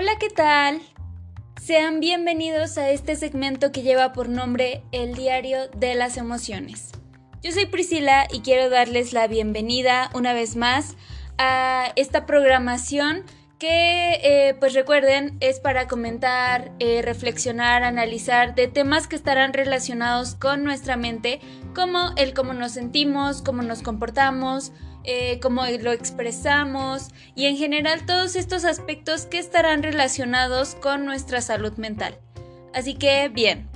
Hola, ¿qué tal? Sean bienvenidos a este segmento que lleva por nombre El Diario de las Emociones. Yo soy Priscila y quiero darles la bienvenida una vez más a esta programación que eh, pues recuerden es para comentar, eh, reflexionar, analizar de temas que estarán relacionados con nuestra mente, como el cómo nos sentimos, cómo nos comportamos, eh, cómo lo expresamos y en general todos estos aspectos que estarán relacionados con nuestra salud mental. Así que bien,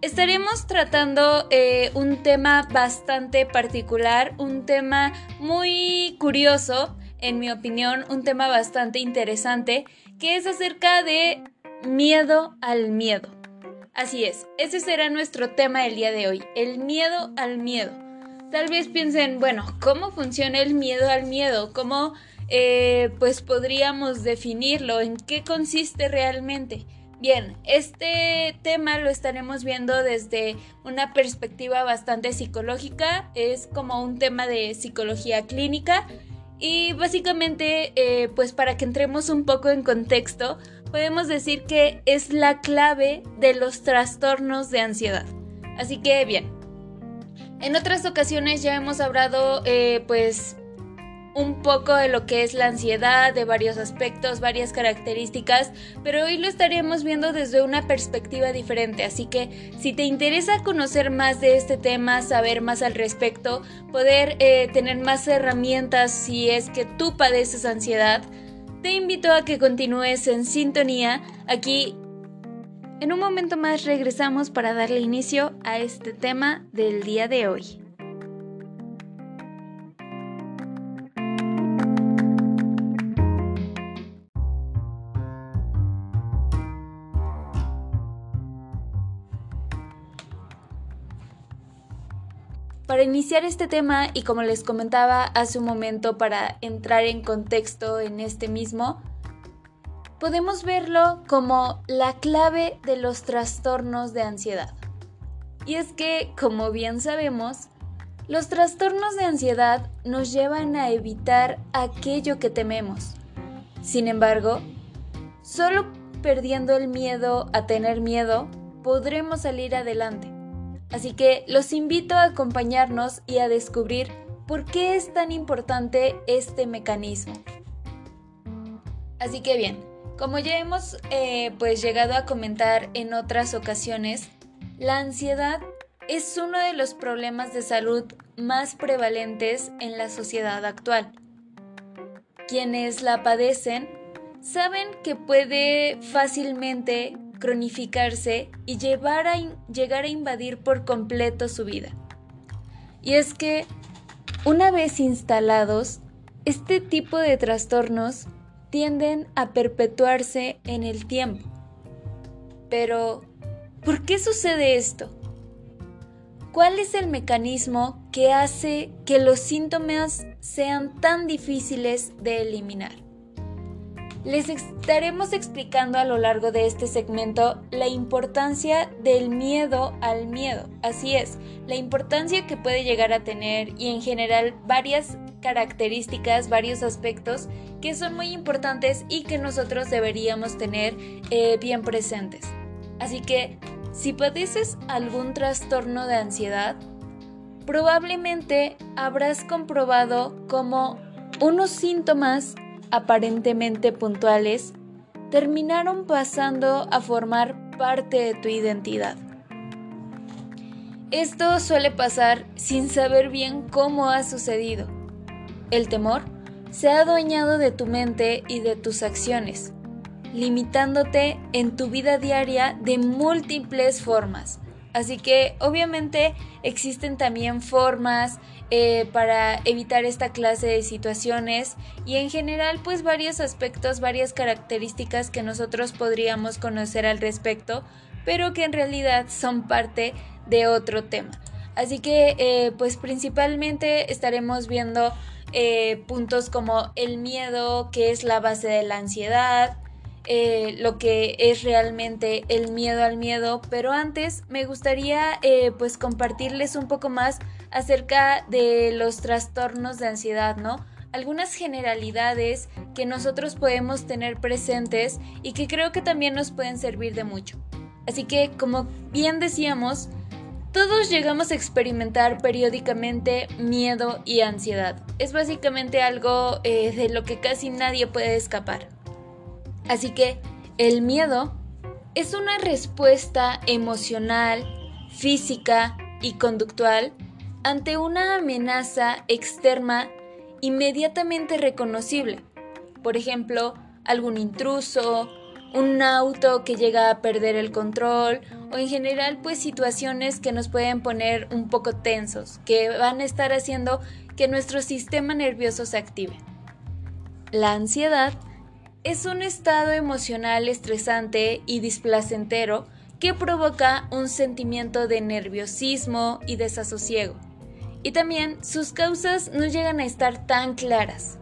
estaremos tratando un tema bastante particular, un tema muy curioso en mi opinión, un tema bastante interesante que es acerca de miedo al miedo. Así es, ese será nuestro tema del día de hoy, el miedo al miedo. Tal vez piensen, bueno, ¿cómo funciona el miedo al miedo? ¿Cómo eh, pues podríamos definirlo? ¿En qué consiste realmente? Bien, este tema lo estaremos viendo desde una perspectiva bastante psicológica, es como un tema de psicología clínica y básicamente, eh, pues para que entremos un poco en contexto, podemos decir que es la clave de los trastornos de ansiedad. Así que bien, en otras ocasiones ya hemos hablado eh, pues un poco de lo que es la ansiedad, de varios aspectos, varias características, pero hoy lo estaremos viendo desde una perspectiva diferente, así que si te interesa conocer más de este tema, saber más al respecto, poder eh, tener más herramientas si es que tú padeces ansiedad, te invito a que continúes en sintonía aquí. En un momento más regresamos para darle inicio a este tema del día de hoy. Para iniciar este tema y como les comentaba hace un momento para entrar en contexto en este mismo, podemos verlo como la clave de los trastornos de ansiedad. Y es que, como bien sabemos, los trastornos de ansiedad nos llevan a evitar aquello que tememos. Sin embargo, solo perdiendo el miedo a tener miedo podremos salir adelante. Así que los invito a acompañarnos y a descubrir por qué es tan importante este mecanismo. Así que bien, como ya hemos eh, pues llegado a comentar en otras ocasiones, la ansiedad es uno de los problemas de salud más prevalentes en la sociedad actual. Quienes la padecen saben que puede fácilmente cronificarse y llevar a llegar a invadir por completo su vida. Y es que, una vez instalados, este tipo de trastornos tienden a perpetuarse en el tiempo. Pero, ¿por qué sucede esto? ¿Cuál es el mecanismo que hace que los síntomas sean tan difíciles de eliminar? Les estaremos explicando a lo largo de este segmento la importancia del miedo al miedo. Así es, la importancia que puede llegar a tener y en general varias características, varios aspectos que son muy importantes y que nosotros deberíamos tener eh, bien presentes. Así que, si padeces algún trastorno de ansiedad, probablemente habrás comprobado como unos síntomas aparentemente puntuales, terminaron pasando a formar parte de tu identidad. Esto suele pasar sin saber bien cómo ha sucedido. El temor se ha adueñado de tu mente y de tus acciones, limitándote en tu vida diaria de múltiples formas. Así que obviamente existen también formas eh, para evitar esta clase de situaciones y en general pues varios aspectos, varias características que nosotros podríamos conocer al respecto, pero que en realidad son parte de otro tema. Así que eh, pues principalmente estaremos viendo eh, puntos como el miedo, que es la base de la ansiedad, eh, lo que es realmente el miedo al miedo, pero antes me gustaría eh, pues compartirles un poco más acerca de los trastornos de ansiedad, ¿no? algunas generalidades que nosotros podemos tener presentes y que creo que también nos pueden servir de mucho. Así que, como bien decíamos, todos llegamos a experimentar periódicamente miedo y ansiedad. Es básicamente algo eh, de lo que casi nadie puede escapar. Así que el miedo es una respuesta emocional, física y conductual ante una amenaza externa inmediatamente reconocible. Por ejemplo, algún intruso, un auto que llega a perder el control o en general pues situaciones que nos pueden poner un poco tensos, que van a estar haciendo que nuestro sistema nervioso se active. La ansiedad es un estado emocional estresante y displacentero que provoca un sentimiento de nerviosismo y desasosiego. Y también sus causas no llegan a estar tan claras.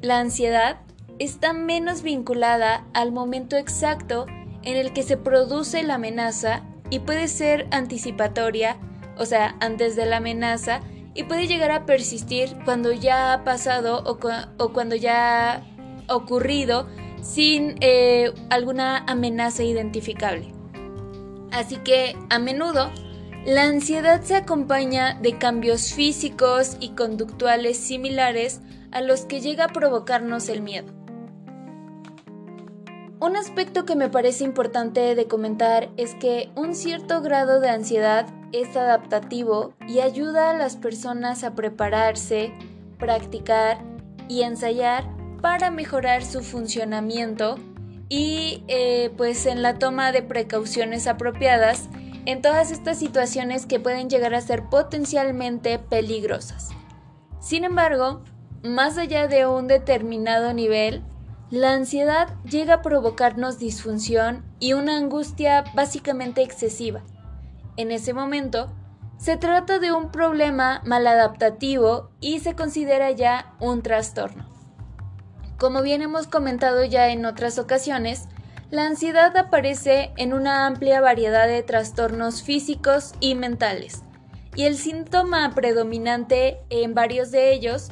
La ansiedad está menos vinculada al momento exacto en el que se produce la amenaza y puede ser anticipatoria, o sea, antes de la amenaza, y puede llegar a persistir cuando ya ha pasado o, cuando ya ha ocurrido sin eh, alguna amenaza identificable. Así que a menudo la ansiedad se acompaña de cambios físicos y conductuales similares a los que llega a provocarnos el miedo. Un aspecto que me parece importante de comentar es que un cierto grado de ansiedad es adaptativo y ayuda a las personas a prepararse, practicar y ensayar para mejorar su funcionamiento y eh, pues en la toma de precauciones apropiadas en todas estas situaciones que pueden llegar a ser potencialmente peligrosas. Sin embargo, más allá de un determinado nivel, la ansiedad llega a provocarnos disfunción y una angustia básicamente excesiva. En ese momento, se trata de un problema maladaptativo y se considera ya un trastorno. Como bien hemos comentado ya en otras ocasiones, la ansiedad aparece en una amplia variedad de trastornos físicos y mentales, y el síntoma predominante en varios de ellos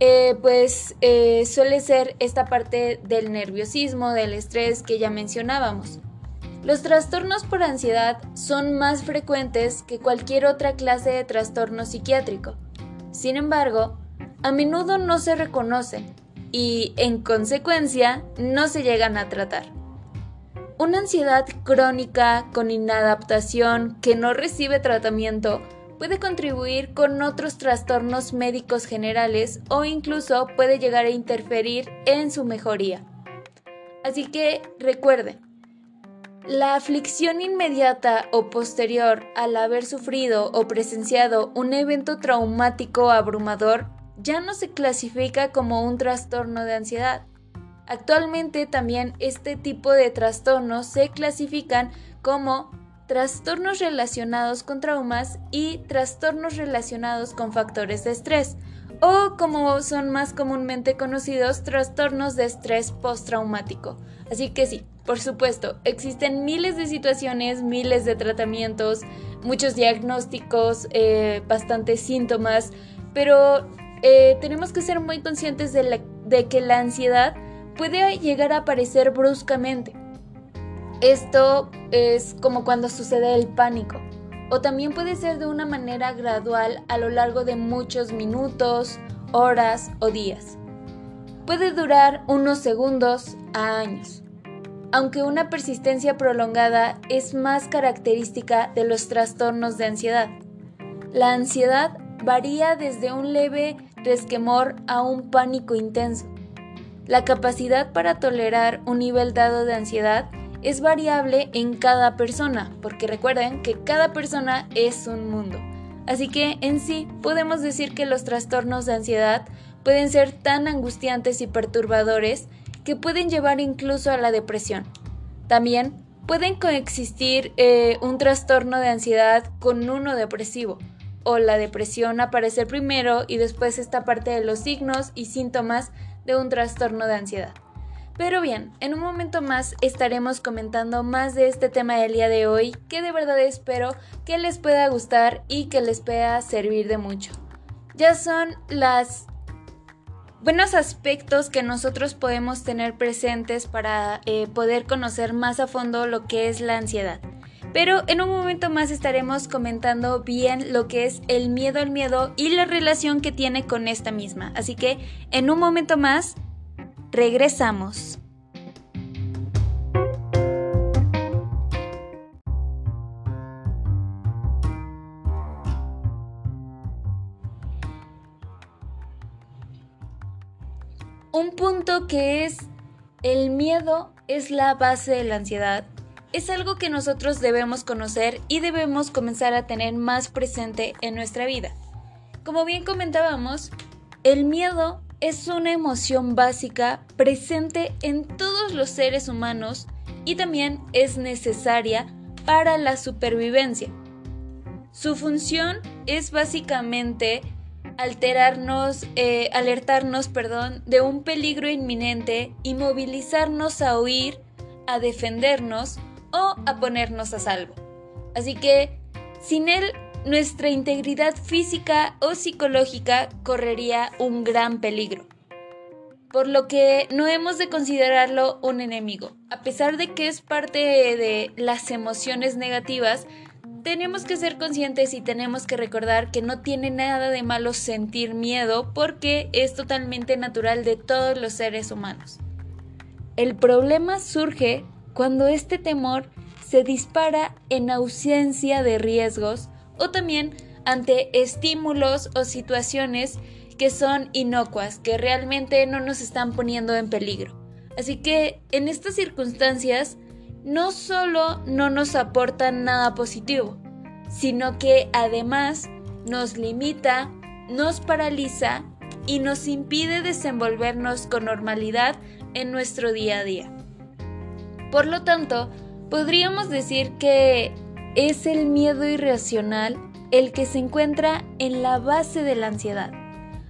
eh, pues eh, suele ser esta parte del nerviosismo, del estrés que ya mencionábamos. Los trastornos por ansiedad son más frecuentes que cualquier otra clase de trastorno psiquiátrico. Sin embargo, a menudo no se reconocen y, en consecuencia, no se llegan a tratar. Una ansiedad crónica con inadaptación que no recibe tratamiento puede contribuir con otros trastornos médicos generales o incluso puede llegar a interferir en su mejoría. Así que recuerden, la aflicción inmediata o posterior al haber sufrido o presenciado un evento traumático abrumador ya no se clasifica como un trastorno de ansiedad. Actualmente también este tipo de trastornos se clasifican como trastornos relacionados con traumas y trastornos relacionados con factores de estrés, o como son más comúnmente conocidos, trastornos de estrés postraumático. Así que sí, por supuesto, existen miles de situaciones, miles de tratamientos, muchos diagnósticos, eh, bastantes síntomas, pero eh, tenemos que ser muy conscientes de que la ansiedad puede llegar a aparecer bruscamente esto es como cuando sucede el pánico, o también puede ser de una manera gradual a lo largo de muchos minutos, horas o días. Puede durar unos segundos a años, aunque una persistencia prolongada es más característica de los trastornos de ansiedad. La ansiedad varía desde un leve resquemor a un pánico intenso. La capacidad para tolerar un nivel dado de ansiedad es variable en cada persona, porque recuerden que cada persona es un mundo. Así que en sí podemos decir que los trastornos de ansiedad pueden ser tan angustiantes y perturbadores que pueden llevar incluso a la depresión. También pueden coexistir eh, un trastorno de ansiedad con uno depresivo, o la depresión aparecer primero y después esta parte de los signos y síntomas de un trastorno de ansiedad. Pero bien, en un momento más estaremos comentando más de este tema del día de hoy, que de verdad espero que les pueda gustar y que les pueda servir de mucho. Ya son las buenos aspectos que nosotros podemos tener presentes para eh, poder conocer más a fondo lo que es la ansiedad. Pero en un momento más estaremos comentando bien lo que es el miedo al miedo y la relación que tiene con esta misma. Así que en un momento más, regresamos. Un punto que es el miedo es la base de la ansiedad es algo que nosotros debemos conocer y debemos comenzar a tener más presente en nuestra vida. Como bien comentábamos, el miedo es una emoción básica presente en todos los seres humanos y también es necesaria para la supervivencia. Su función es básicamente alterarnos, eh, alertarnos perdón, de un peligro inminente y movilizarnos a huir, a defendernos o a ponernos a salvo. Así que, sin él, nuestra integridad física o psicológica correría un gran peligro. Por lo que no hemos de considerarlo un enemigo. A pesar de que es parte de las emociones negativas, tenemos que ser conscientes y tenemos que recordar que no tiene nada de malo sentir miedo porque es totalmente natural de todos los seres humanos. El problema surge cuando este temor se dispara en ausencia de riesgos o también ante estímulos o situaciones que son inocuas, que realmente no nos están poniendo en peligro. Así que en estas circunstancias no solo no nos aportan nada positivo, sino que además nos limita, nos paraliza y nos impide desenvolvernos con normalidad en nuestro día a día. Por lo tanto, podríamos decir que es el miedo irracional el que se encuentra en la base de la ansiedad.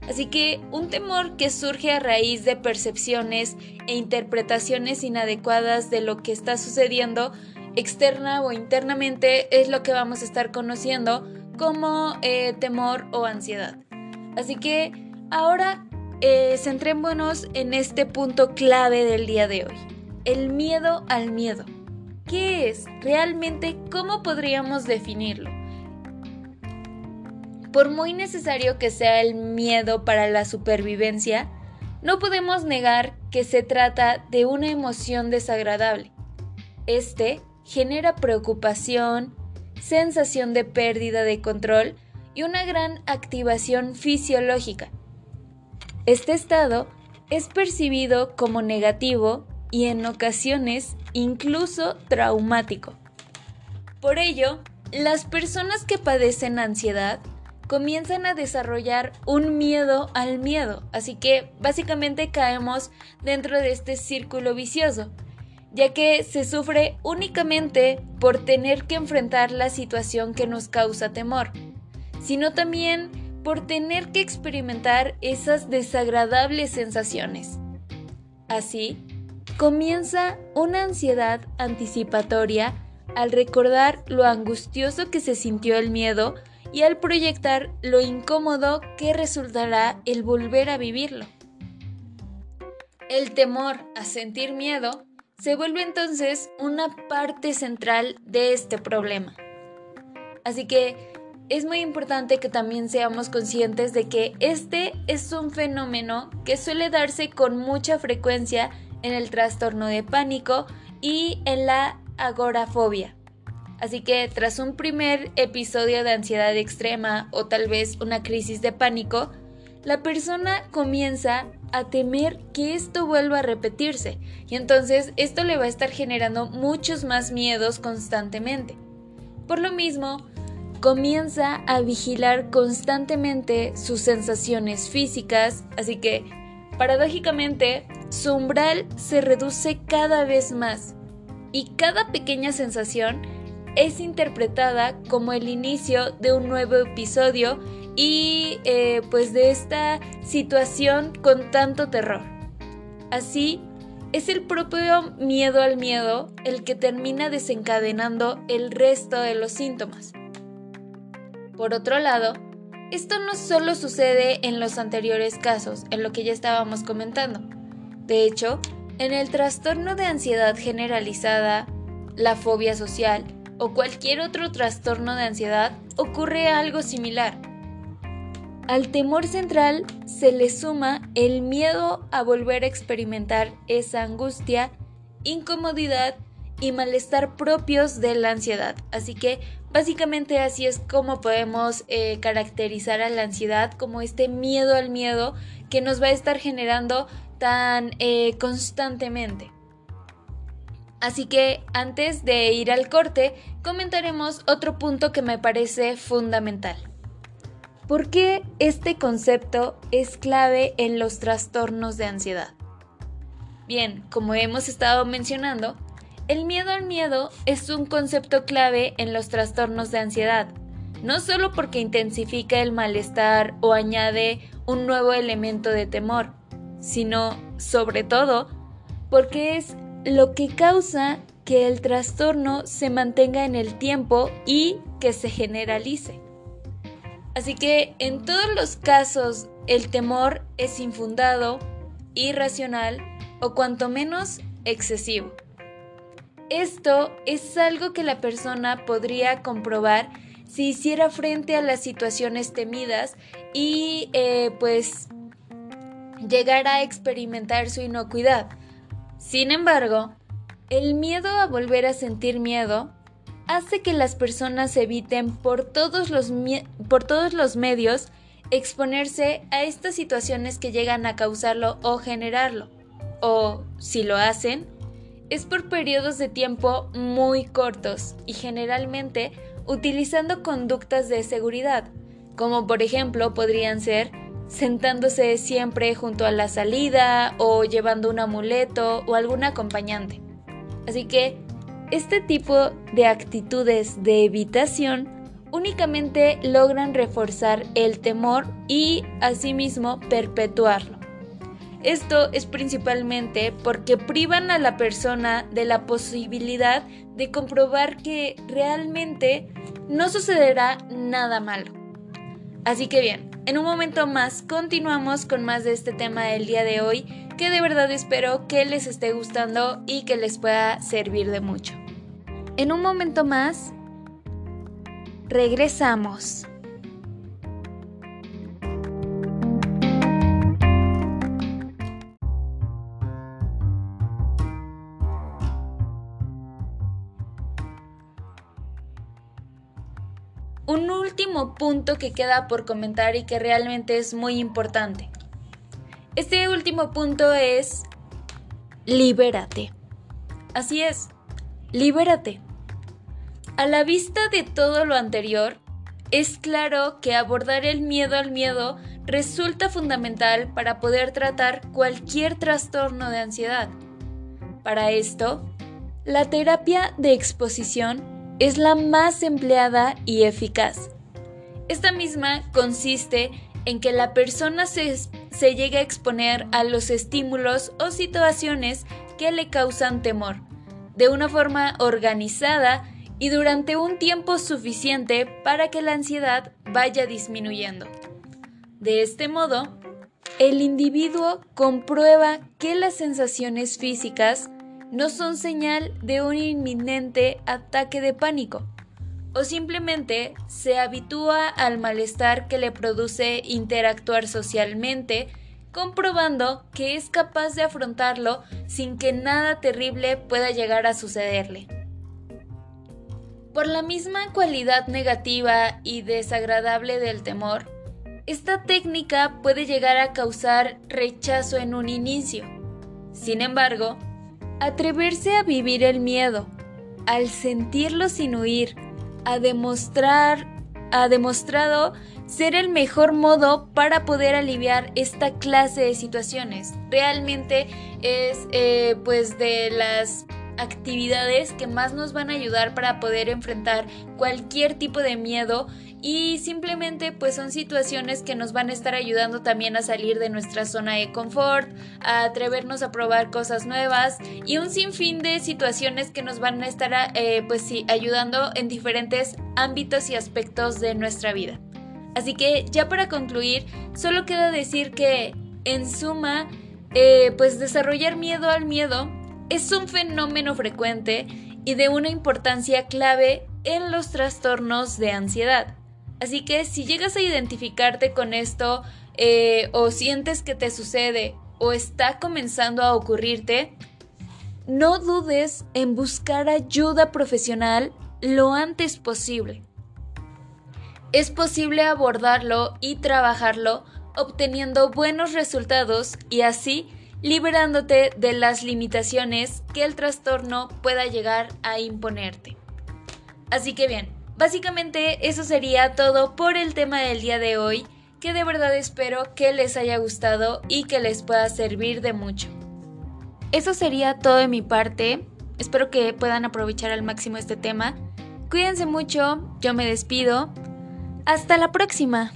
Así que un temor que surge a raíz de percepciones e interpretaciones inadecuadas de lo que está sucediendo externa o internamente es lo que vamos a estar conociendo como eh, temor o ansiedad. Así que ahora eh, centrémonos en este punto clave del día de hoy el miedo al miedo. ¿Qué es? Realmente, ¿cómo podríamos definirlo? Por muy necesario que sea el miedo para la supervivencia, no podemos negar que se trata de una emoción desagradable. Este genera preocupación, sensación de pérdida de control y una gran activación fisiológica. Este estado es percibido como negativo y en ocasiones incluso traumático. Por ello, las personas que padecen ansiedad comienzan a desarrollar un miedo al miedo, así que básicamente caemos dentro de este círculo vicioso, ya que se sufre únicamente por tener que enfrentar la situación que nos causa temor, sino también por tener que experimentar esas desagradables sensaciones. Así, comienza una ansiedad anticipatoria al recordar lo angustioso que se sintió el miedo y al proyectar lo incómodo que resultará el volver a vivirlo. El temor a sentir miedo se vuelve entonces una parte central de este problema. Así que es muy importante que también seamos conscientes de que este es un fenómeno que suele darse con mucha frecuencia en el trastorno de pánico y en la agorafobia. Así que tras un primer episodio de ansiedad extrema o tal vez una crisis de pánico, la persona comienza a temer que esto vuelva a repetirse y entonces esto le va a estar generando muchos más miedos constantemente. Por lo mismo, comienza a vigilar constantemente sus sensaciones físicas, así que paradójicamente su umbral se reduce cada vez más y cada pequeña sensación es interpretada como el inicio de un nuevo episodio y eh, pues de esta situación con tanto terror. Así, es el propio miedo al miedo el que termina desencadenando el resto de los síntomas. Por otro lado, Esto no solo sucede en los anteriores casos, en lo que ya estábamos comentando. De hecho, en el trastorno de ansiedad generalizada, la fobia social o cualquier otro trastorno de ansiedad ocurre algo similar. Al temor central se le suma el miedo a volver a experimentar esa angustia, incomodidad y malestar propios de la ansiedad. Así que básicamente así es como podemos eh, caracterizar a la ansiedad como este miedo al miedo que nos va a estar generando tan eh, constantemente. Así que antes de ir al corte, comentaremos otro punto que me parece fundamental. ¿Por qué este concepto es clave en los trastornos de ansiedad? Bien, como hemos estado mencionando, el miedo al miedo es un concepto clave en los trastornos de ansiedad, no solo porque intensifica el malestar o añade un nuevo elemento de temor, sino, sobre todo, porque es lo que causa que el trastorno se mantenga en el tiempo y que se generalice. Así que en todos los casos el temor es infundado, irracional o cuanto menos excesivo. Esto es algo que la persona podría comprobar si hiciera frente a las situaciones temidas y eh, pues llegara a experimentar su inocuidad. Sin embargo, el miedo a volver a sentir miedo hace que las personas eviten por todos los, por todos los medios exponerse a estas situaciones que llegan a causarlo o generarlo. O, si lo hacen, es por periodos de tiempo muy cortos y generalmente utilizando conductas de seguridad, como por ejemplo podrían ser sentándose siempre junto a la salida o llevando un amuleto o algún acompañante. Así que este tipo de actitudes de evitación únicamente logran reforzar el temor y asimismo perpetuarlo. Esto es principalmente porque privan a la persona de la posibilidad de comprobar que realmente no sucederá nada malo. Así que bien, en un momento más continuamos con más de este tema del día de hoy que de verdad espero que les esté gustando y que les pueda servir de mucho. En un momento más, regresamos. Un último punto que queda por comentar y que realmente es muy importante. Este último punto es libérate. Así es, libérate. A la vista de todo lo anterior, es claro que abordar el miedo al miedo resulta fundamental para poder tratar cualquier trastorno de ansiedad. Para esto, la terapia de exposición es la más empleada y eficaz. Esta misma consiste en que la persona se, se llegue a exponer a los estímulos o situaciones que le causan temor, de una forma organizada y durante un tiempo suficiente para que la ansiedad vaya disminuyendo. De este modo, el individuo comprueba que las sensaciones físicas no son señal de un inminente ataque de pánico, o simplemente se habitúa al malestar que le produce interactuar socialmente, comprobando que es capaz de afrontarlo sin que nada terrible pueda llegar a sucederle. Por la misma cualidad negativa y desagradable del temor, esta técnica puede llegar a causar rechazo en un inicio. Sin embargo, atreverse a vivir el miedo, al sentirlo sin huir, a demostrar, ha demostrado ser el mejor modo para poder aliviar esta clase de situaciones. Realmente es eh, pues de las actividades que más nos van a ayudar para poder enfrentar cualquier tipo de miedo y simplemente pues son situaciones que nos van a estar ayudando también a salir de nuestra zona de confort, a atrevernos a probar cosas nuevas y un sinfín de situaciones que nos van a estar eh, pues sí ayudando en diferentes ámbitos y aspectos de nuestra vida. Así que ya para concluir, solo queda decir que, en suma, eh, pues desarrollar miedo al miedo es un fenómeno frecuente y de una importancia clave en los trastornos de ansiedad. Así que si llegas a identificarte con esto eh, o sientes que te sucede o está comenzando a ocurrirte, no dudes en buscar ayuda profesional lo antes posible. Es posible abordarlo y trabajarlo obteniendo buenos resultados y así liberándote de las limitaciones que el trastorno pueda llegar a imponerte. Así que bien, básicamente eso sería todo por el tema del día de hoy, que de verdad espero que les haya gustado y que les pueda servir de mucho. Eso sería todo de mi parte, espero que puedan aprovechar al máximo este tema. Cuídense mucho, yo me despido. Hasta la próxima.